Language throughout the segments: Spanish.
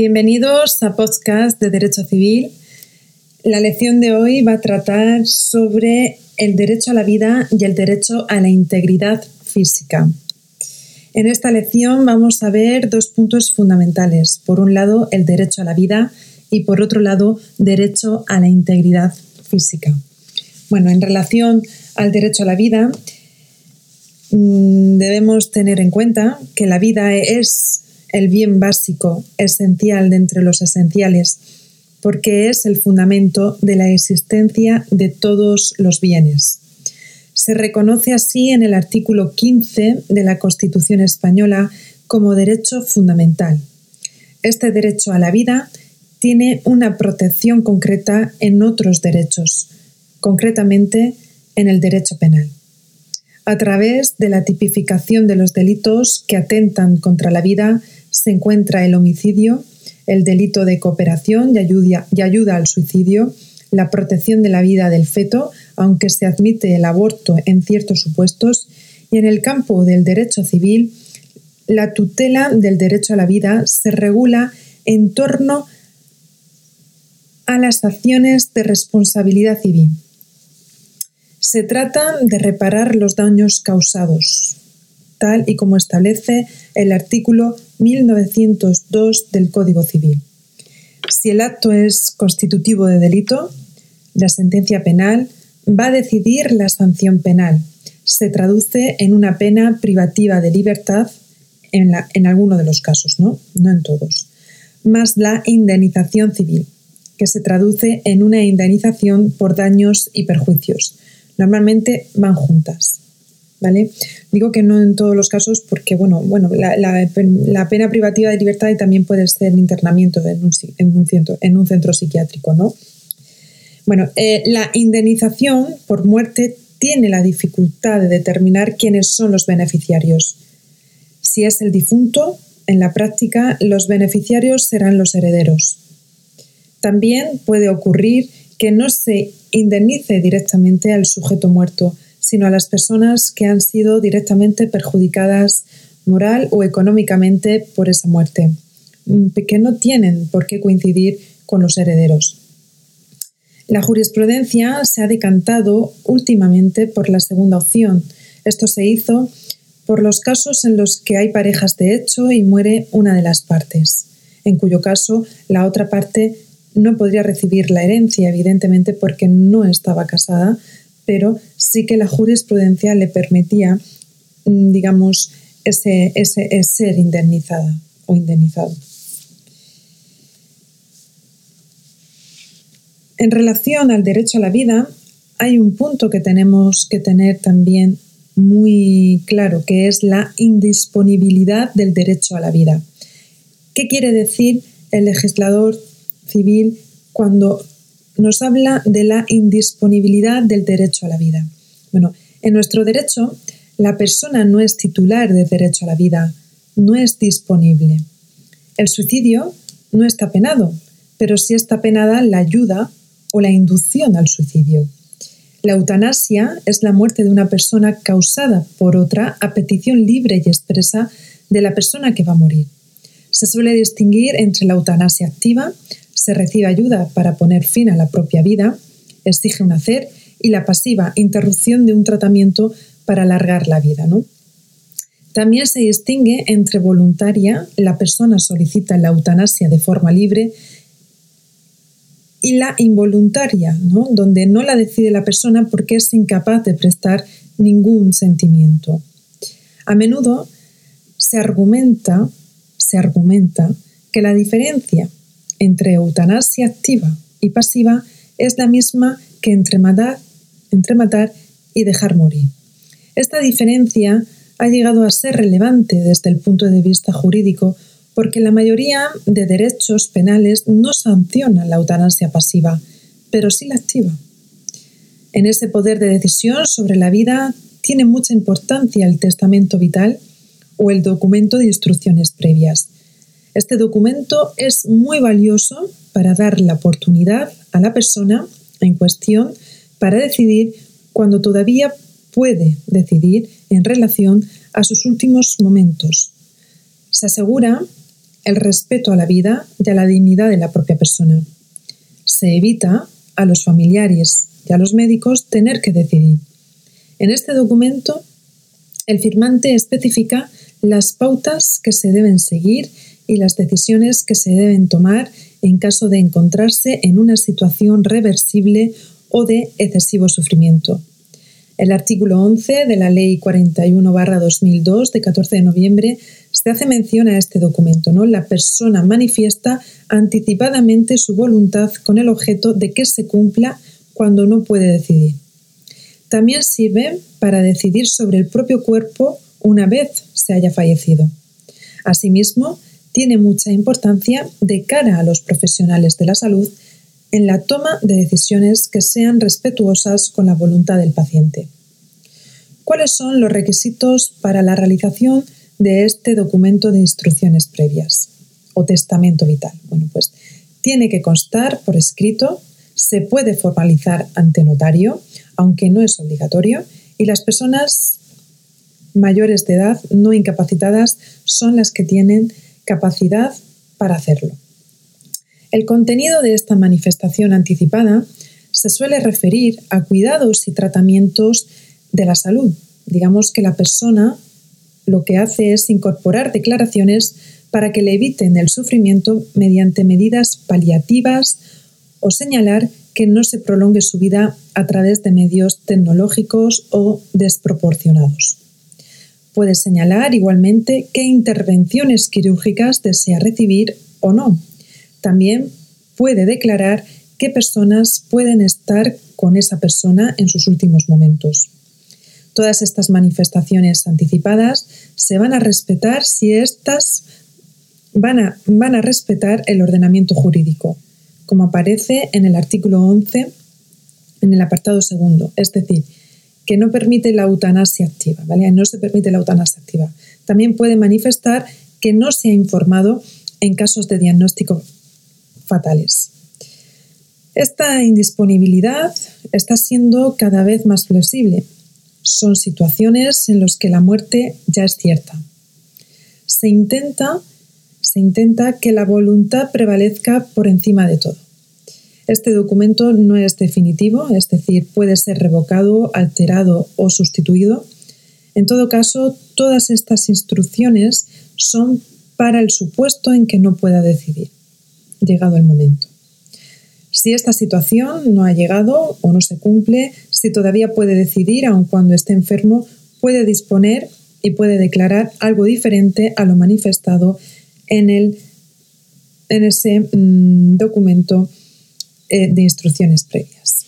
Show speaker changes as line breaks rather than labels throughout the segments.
Bienvenidos a podcast de Derecho Civil. La lección de hoy va a tratar sobre el derecho a la vida y el derecho a la integridad física. En esta lección vamos a ver dos puntos fundamentales. Por un lado, el derecho a la vida y por otro lado, derecho a la integridad física. Bueno, en relación al derecho a la vida, mm, debemos tener en cuenta que la vida es el bien básico, esencial de entre los esenciales, porque es el fundamento de la existencia de todos los bienes. Se reconoce así en el artículo 15 de la Constitución española como derecho fundamental. Este derecho a la vida tiene una protección concreta en otros derechos, concretamente en el derecho penal. A través de la tipificación de los delitos que atentan contra la vida se encuentra el homicidio, el delito de cooperación y ayuda, al suicidio, la protección de la vida del feto, aunque se admite el aborto en ciertos supuestos, y en el campo del derecho civil, la tutela del derecho a la vida se regula en torno a las acciones de responsabilidad civil. Se trata de reparar los daños causados, tal y como establece el artículo 1902 del Código Civil. Si el acto es constitutivo de delito, la sentencia penal va a decidir la sanción penal. Se traduce en una pena privativa de libertad en, alguno de los casos, ¿no? no en todos, más la indemnización civil, que se traduce en una indemnización por daños y perjuicios. Normalmente van juntas. ¿Vale? Digo que no en todos los casos porque, bueno, bueno la, pena privativa de libertad también puede ser internamiento en un, en un, centro, en un centro psiquiátrico, ¿no? Bueno, eh, la indemnización por muerte tiene la dificultad de determinar quiénes son los beneficiarios. Si es el difunto, en la práctica los beneficiarios serán los herederos. También puede ocurrir que no se indemnice directamente al sujeto muerto, sino a las personas que han sido directamente perjudicadas moral o económicamente por esa muerte, mm, que no tienen por qué coincidir con los herederos. La jurisprudencia se ha decantado últimamente por la segunda opción. Esto se hizo por los casos en los que hay parejas de hecho y muere una de las partes, en cuyo caso la otra parte no podría recibir la herencia, evidentemente porque no estaba casada, pero sí que la jurisprudencia le permitía, mm, digamos, ese, ser indemnizada o indemnizado. En relación al derecho a la vida, hay un punto que tenemos que tener también muy claro, que es la indisponibilidad del derecho a la vida. ¿Qué quiere decir el legislador civil cuando nos habla de la indisponibilidad del derecho a la vida. Bueno, en nuestro derecho, la persona no es titular del derecho a la vida, no es disponible. El suicidio no está penado, pero sí está penada la ayuda o la inducción al suicidio. La eutanasia es la muerte de una persona causada por otra a petición libre y expresa de la persona que va a morir. Se suele distinguir entre la eutanasia activa, se recibe ayuda para poner fin a la propia vida, exige un hacer, y la pasiva, interrupción de un tratamiento para alargar la vida. ¿no? También se distingue entre voluntaria, la persona solicita la eutanasia de forma libre, y la involuntaria, donde no la decide la persona porque es incapaz de prestar ningún sentimiento. A menudo se argumenta, se argumenta que la diferencia entre eutanasia activa y pasiva es la misma que entre matar, entre matar y dejar morir. Esta diferencia ha llegado a ser relevante desde el punto de vista jurídico porque la mayoría de derechos penales no sancionan la eutanasia pasiva, pero sí la activa. En ese poder de decisión sobre la vida tiene mucha importancia el testamento vital o el documento de instrucciones previas. Este documento es muy valioso para dar la oportunidad a la persona en cuestión para decidir cuando todavía puede decidir en relación a sus últimos momentos. Se asegura el respeto a la vida y a la dignidad de la propia persona. Se evita a los familiares y a los médicos tener que decidir. En este documento, el firmante especifica las pautas que se deben seguir y las decisiones que se deben tomar en caso de encontrarse en una situación reversible o de excesivo sufrimiento. El artículo 11 de la Ley 41-2002 de 14 de noviembre se hace mención a este documento. La persona manifiesta anticipadamente su voluntad con el objeto de que se cumpla cuando no puede decidir. También sirve para decidir sobre el propio cuerpo una vez se haya fallecido. Asimismo, tiene mucha importancia de cara a los profesionales de la salud en la toma de decisiones que sean respetuosas con la voluntad del paciente. ¿Cuáles son los requisitos para la realización de este documento de instrucciones previas o testamento vital? Bueno, pues tiene que constar por escrito, se puede formalizar ante notario, aunque no es obligatorio, y las personas mayores de edad no incapacitadas son las que tienen capacidad para hacerlo. El contenido de esta manifestación anticipada se suele referir a cuidados y tratamientos de la salud. Digamos que la persona lo que hace es incorporar declaraciones para que le eviten el sufrimiento mediante medidas paliativas o señalar que no se prolongue su vida a través de medios tecnológicos o desproporcionados. Puede señalar igualmente qué intervenciones quirúrgicas desea recibir o no. También puede declarar qué personas pueden estar con esa persona en sus últimos momentos. Todas estas manifestaciones anticipadas se van a respetar si éstas van a, van a respetar el ordenamiento jurídico, como aparece en el artículo 11, en el apartado segundo. Es decir, que no permite la eutanasia activa. No se permite la eutanasia activa. También puede manifestar que no se ha informado en casos de diagnóstico fatales. Esta indisponibilidad está siendo cada vez más flexible. Son situaciones en las que la muerte ya es cierta. Se intenta, se intenta que la voluntad prevalezca por encima de todo. Este documento no es definitivo, es decir, puede ser revocado, alterado o sustituido. En todo caso, todas estas instrucciones son para el supuesto en que no pueda decidir, llegado el momento. Si esta situación no ha llegado o no se cumple, si todavía puede decidir, aun cuando esté enfermo, puede disponer y puede declarar algo diferente a lo manifestado en, el, en ese mm, documento eh, de instrucciones previas.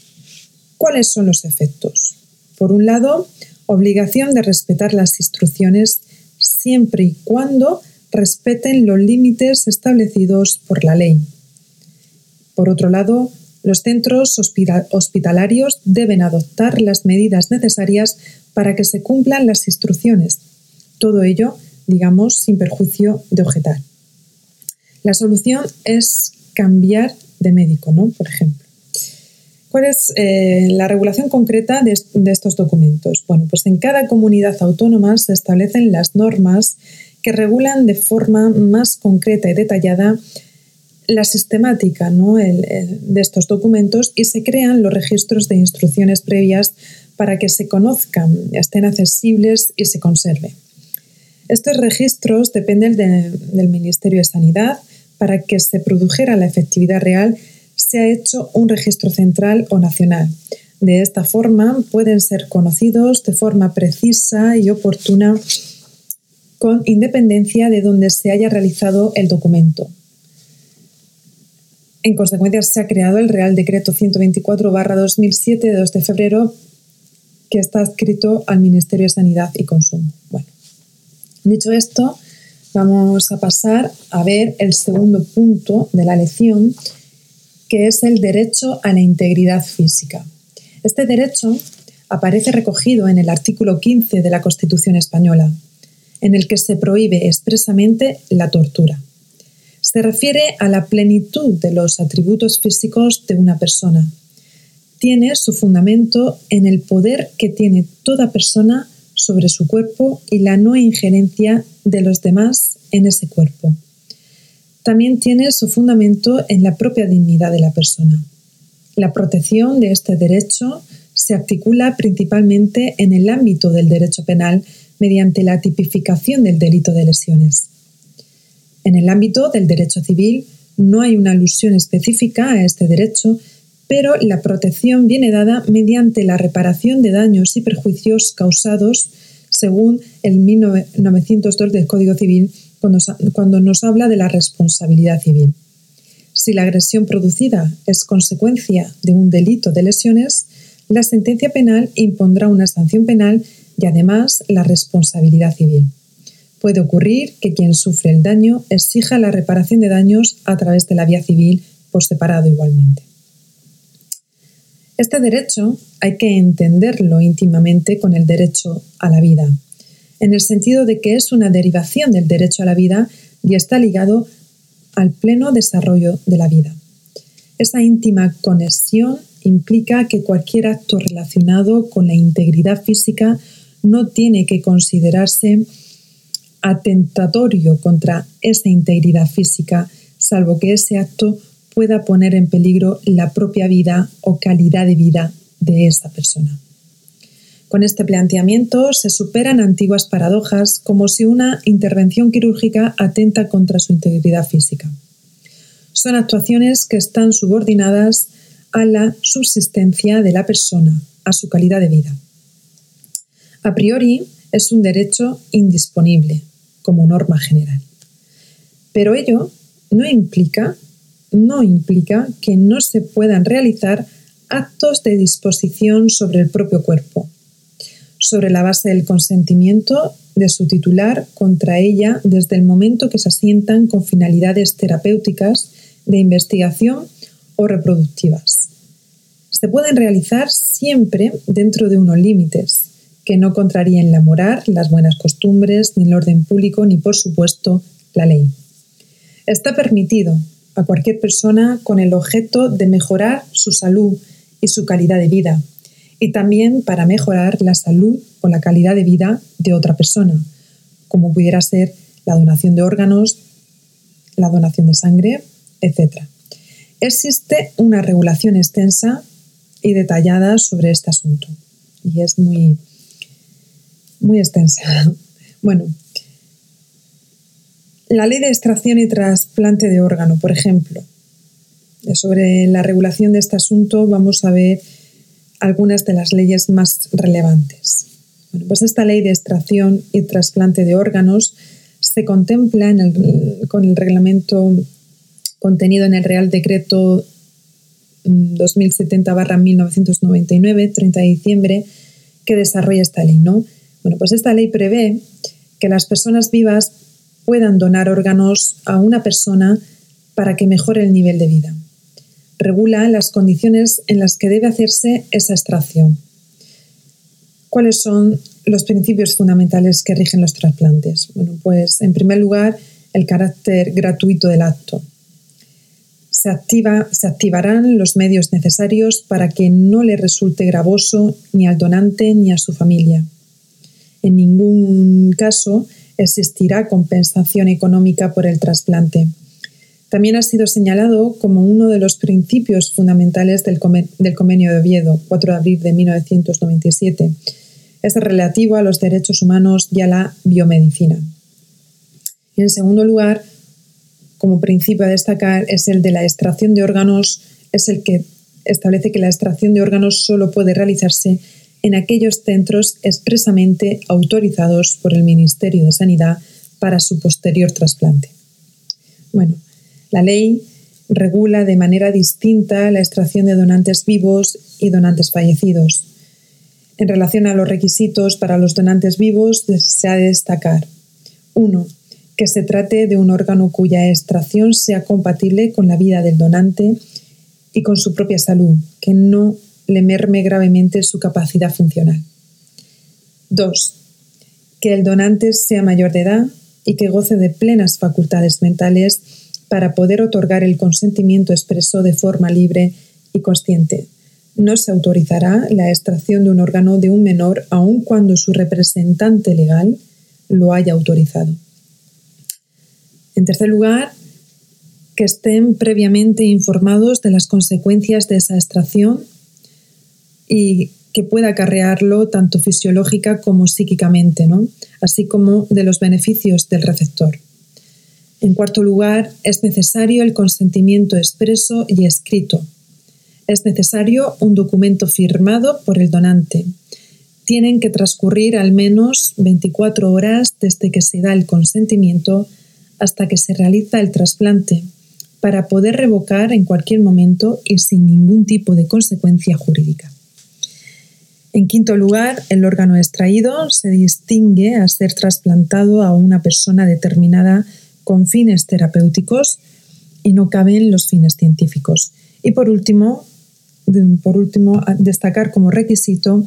¿Cuáles son los efectos? Por un lado, obligación de respetar las instrucciones siempre y cuando respeten los límites establecidos por la ley. Por otro lado, los centros hospitalarios deben adoptar las medidas necesarias para que se cumplan las instrucciones. Todo ello, digamos, sin perjuicio de objetar. La solución es cambiar de médico, ¿no? Por ejemplo. ¿Cuál es eh, la regulación concreta de, de, estos documentos? Bueno, pues en cada comunidad autónoma se establecen las normas que regulan de forma más concreta y detallada la sistemática ¿no? de estos documentos y se crean los registros de instrucciones previas para que se conozcan, estén accesibles y se conserven. Estos registros dependen del Ministerio de Sanidad para que se produjera la efectividad real, se ha hecho un registro central o nacional. De esta forma pueden ser conocidos de forma precisa y oportuna con independencia de donde se haya realizado el documento. En consecuencia, se ha creado el Real Decreto 124-2007 de 2 de febrero que está adscrito al Ministerio de Sanidad y Consumo. Bueno, dicho esto, Vamos a pasar a ver el segundo punto de la lección, que es el derecho a la integridad física. Este derecho aparece recogido en el artículo 15 de la Constitución española, en el que se prohíbe expresamente la tortura. Se refiere a la plenitud de los atributos físicos de una persona. Tiene su fundamento en el poder que tiene toda persona sobre su cuerpo y la no injerencia de los demás en ese cuerpo. también tiene su fundamento en la propia dignidad de la persona. La protección de este derecho se articula principalmente en el ámbito del derecho penal mediante la tipificación del delito de lesiones. En el ámbito del derecho civil no hay una alusión específica a este derecho, pero la protección viene dada mediante la reparación de daños y perjuicios causados según el 1902 del Código Civil cuando, nos habla de la responsabilidad civil. Si la agresión producida es consecuencia de un delito de lesiones, la sentencia penal impondrá una sanción penal y además la responsabilidad civil. Puede ocurrir que quien sufre el daño exija la reparación de daños a través de la vía civil por separado igualmente. Este derecho hay que entenderlo íntimamente con el derecho a la vida, en el sentido de que es una derivación del derecho a la vida y está ligado al pleno desarrollo de la vida. Esa íntima conexión implica que cualquier acto relacionado con la integridad física no tiene que considerarse atentatorio contra esa integridad física, salvo que ese acto pueda poner en peligro la propia vida o calidad de vida de esa persona. Con este planteamiento se superan antiguas paradojas como si una intervención quirúrgica atenta contra su integridad física. Son actuaciones que están subordinadas a la subsistencia de la persona, a su calidad de vida. A priori es un derecho indisponible, como norma general. Pero ello no implica, no implica que no se puedan realizar actos de disposición sobre el propio cuerpo, sobre la base del consentimiento de su titular contra ella desde el momento que se asientan con finalidades terapéuticas, de investigación o reproductivas. Se pueden realizar siempre dentro de unos límites, que no contraríen la moral, las buenas costumbres, ni el orden público, ni por supuesto la ley. Está permitido a cualquier persona con el objeto de mejorar su salud y su calidad de vida, y también para mejorar la salud o la calidad de vida de otra persona, como pudiera ser la donación de órganos, la donación de sangre, etc. Existe una regulación extensa y detallada sobre este asunto y es muy muy extensa. Bueno, la ley de extracción y trasplante de órgano, por ejemplo. Sobre la regulación de este asunto vamos a ver algunas de las leyes más relevantes. Bueno, pues esta ley de extracción y trasplante de órganos se contempla con el reglamento contenido en el Real Decreto 2070-1999, mm, 30 de diciembre, que desarrolla esta ley, ¿no? Bueno, pues esta ley prevé que las personas vivas puedan donar órganos a una persona para que mejore el nivel de vida. Regula las condiciones en las que debe hacerse esa extracción. ¿Cuáles son los principios fundamentales que rigen los trasplantes? Bueno, pues en primer lugar, el carácter gratuito del acto. Se, activa, se activarán los medios necesarios para que no le resulte gravoso ni al donante ni a su familia. En ningún caso existirá compensación económica por el trasplante. También ha sido señalado como uno de los principios fundamentales del, Convenio de Oviedo, 4 de abril de 1997. Es relativo a los derechos humanos y a la biomedicina. Y en segundo lugar, como principio a destacar, es el de la extracción de órganos, es el que establece que la extracción de órganos solo puede realizarse en aquellos centros expresamente autorizados por el Ministerio de Sanidad para su posterior trasplante. Bueno, la ley regula de manera distinta la extracción de donantes vivos y donantes fallecidos. En relación a los requisitos para los donantes vivos, se ha de destacar 1. Que se trate de un órgano cuya extracción sea compatible con la vida del donante y con su propia salud, que no le merme gravemente su capacidad funcional. 2. Que el donante sea mayor de edad y que goce de plenas facultades mentales para poder otorgar el consentimiento expreso de forma libre y consciente. No se autorizará la extracción de un órgano de un menor aun cuando su representante legal lo haya autorizado. En tercer lugar, que estén previamente informados de las consecuencias de esa extracción y que pueda acarrearlo tanto fisiológica como psíquicamente, ¿no? así como de los beneficios del receptor. En cuarto lugar, es necesario el consentimiento expreso y escrito. Es necesario un documento firmado por el donante. Tienen que transcurrir al menos 24 horas desde que se da el consentimiento hasta que se realiza el trasplante, para poder revocar en cualquier momento y sin ningún tipo de consecuencia jurídica. En quinto lugar, el órgano extraído se distingue a ser trasplantado a una persona determinada con fines terapéuticos y no caben los fines científicos. Y por último, por último, destacar como requisito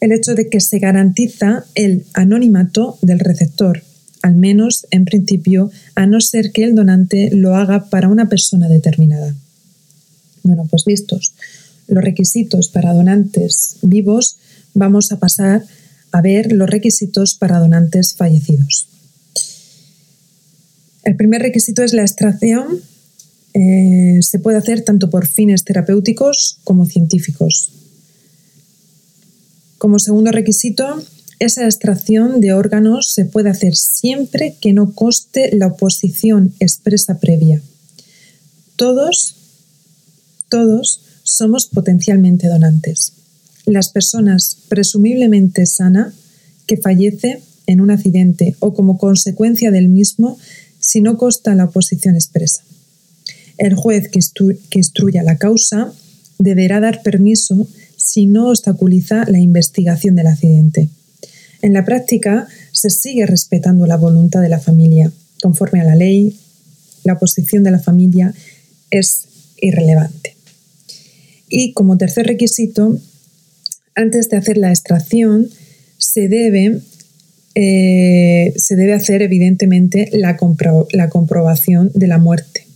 el hecho de que se garantiza el anonimato del receptor, al menos en principio, a no ser que el donante lo haga para una persona determinada. Bueno, pues vistos los requisitos para donantes vivos, vamos a pasar a ver los requisitos para donantes fallecidos. El primer requisito es la extracción. Eh, se puede hacer tanto por fines terapéuticos como científicos. Como segundo requisito, esa extracción de órganos se puede hacer siempre que no coste la oposición expresa previa. Todos, todos somos potencialmente donantes. Las personas presumiblemente sana que fallece en un accidente o como consecuencia del mismo si no consta la oposición expresa. El juez que, que instruya la causa deberá dar permiso si no obstaculiza la investigación del accidente. En la práctica se sigue respetando la voluntad de la familia. Conforme a la ley, la posición de la familia es irrelevante. Y como tercer requisito, antes de hacer la extracción, se debe, eh, se debe hacer evidentemente la, la comprobación de la muerte.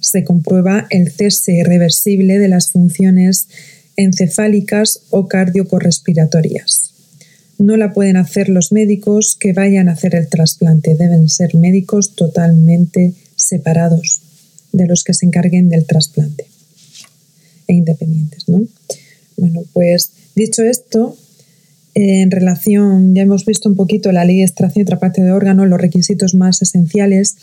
Se comprueba el cese irreversible de las funciones encefálicas o cardiocorrespiratorias. No la pueden hacer los médicos que vayan a hacer el trasplante, deben ser médicos totalmente separados de los que se encarguen del trasplante e independientes. ¿no? Bueno, pues dicho esto, en relación, ya hemos visto un poquito la ley de extracción y trasplante de órganos, los requisitos más esenciales.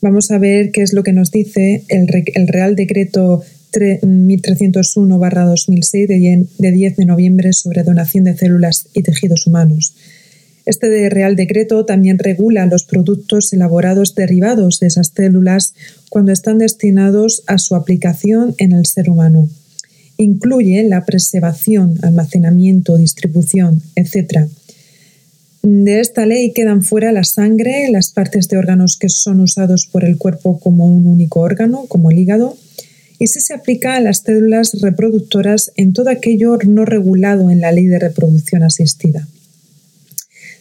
Vamos a ver qué es lo que nos dice el, Real Decreto 1301-2006 de 10 de noviembre sobre donación de células y tejidos humanos. Este Real Decreto también regula los productos elaborados derivados de esas células cuando están destinados a su aplicación en el ser humano. Incluye la preservación, almacenamiento, distribución, etc. De esta ley quedan fuera la sangre, las partes de órganos que son usados por el cuerpo como un único órgano, como el hígado, y si se aplica a las células reproductoras en todo aquello no regulado en la ley de reproducción asistida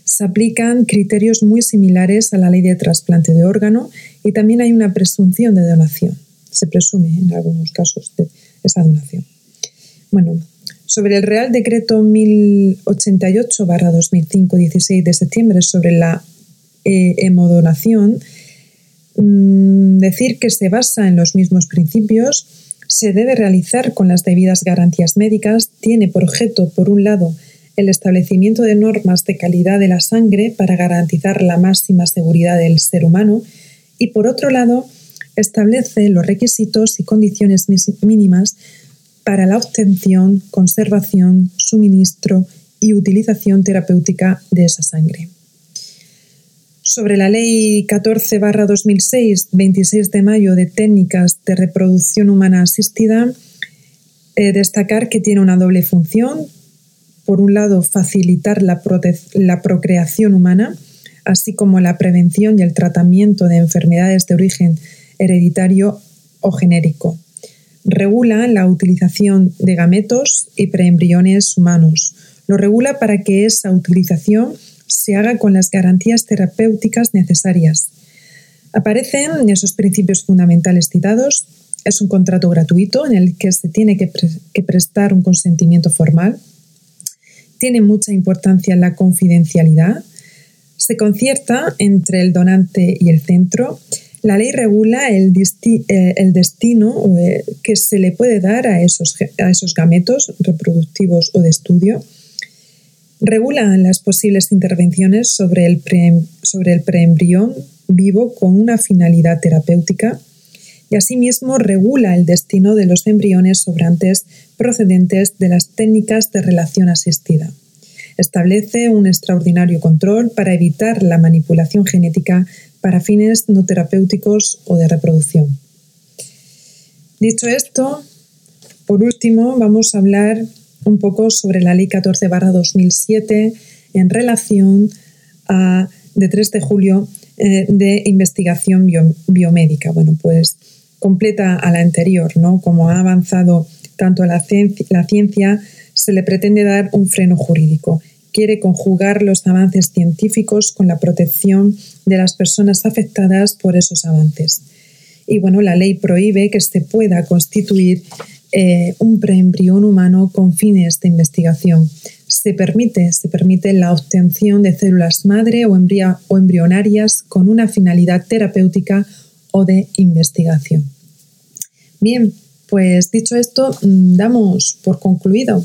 se aplican criterios muy similares a la ley de trasplante de órgano y también hay una presunción de donación. Se presume en algunos casos de esa donación. Bueno, sobre el Real Decreto 1088-2005, 16 de septiembre, sobre la eh, hemodonación, mm, decir que se basa en los mismos principios, se debe realizar con las debidas garantías médicas, tiene por objeto, por un lado, el establecimiento de normas de calidad de la sangre para garantizar la máxima seguridad del ser humano y, por otro lado, establece los requisitos y condiciones mínimas para la obtención, conservación, suministro y utilización terapéutica de esa sangre. Sobre la Ley 14-2006, 26 de mayo de técnicas de reproducción humana asistida, eh, destacar que tiene una doble función, por un lado, facilitar la, procreación humana, así como la prevención y el tratamiento de enfermedades de origen hereditario o genérico. Regula la utilización de gametos y preembriones humanos. Lo regula para que esa utilización se haga con las garantías terapéuticas necesarias. Aparecen esos principios fundamentales citados. Es un contrato gratuito en el que se tiene que prestar un consentimiento formal tiene mucha importancia la confidencialidad. Se concierta entre el donante y el centro. La ley regula el, eh, el destino eh, que se le puede dar a esos, a esos gametos reproductivos o de estudio. Regula las posibles intervenciones sobre el, sobre el preembrión vivo con una finalidad terapéutica y asimismo regula el destino de los embriones sobrantes procedentes de las técnicas de relación asistida. Establece un extraordinario control para evitar la manipulación genética para fines no terapéuticos o de reproducción. Dicho esto, por último vamos a hablar un poco sobre la Ley 14 2007 en relación a de 3 de julio eh, de investigación biomédica. Bueno, pues completa a la anterior, ¿no? Como ha avanzado tanto la ciencia, la ciencia, se le pretende dar un freno jurídico. Quiere conjugar los avances científicos con la protección de las personas afectadas por esos avances. Y bueno, la ley prohíbe que se pueda constituir eh, un preembrión humano con fines de investigación. Se permite, se permite la obtención de células madre o, o embrionarias con una finalidad terapéutica o de investigación. Bien, pues dicho esto, mm, damos por concluido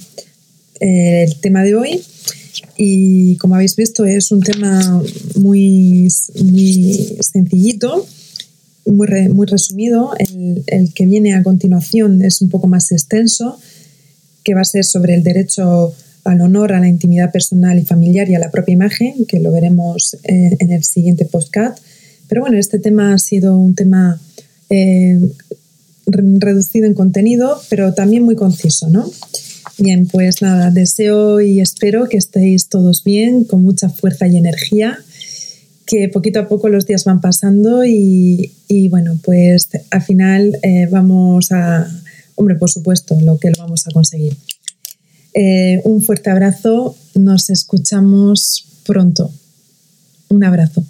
eh, el tema de hoy y como habéis visto es un tema muy, sencillito, muy, muy resumido. El, el, que viene a continuación es un poco más extenso, que va a ser sobre el derecho al honor, a la intimidad personal y familiar y a la propia imagen, que lo veremos eh, en el siguiente podcast. Pero bueno, este tema ha sido un tema eh, reducido en contenido, pero también muy conciso, ¿no? Bien, pues nada, deseo y espero que estéis todos bien, con mucha fuerza y energía, que poquito a poco los días van pasando y, bueno, pues al final eh, vamos a, hombre, por supuesto, lo que lo vamos a conseguir. Eh, un fuerte abrazo, nos escuchamos pronto. Un abrazo.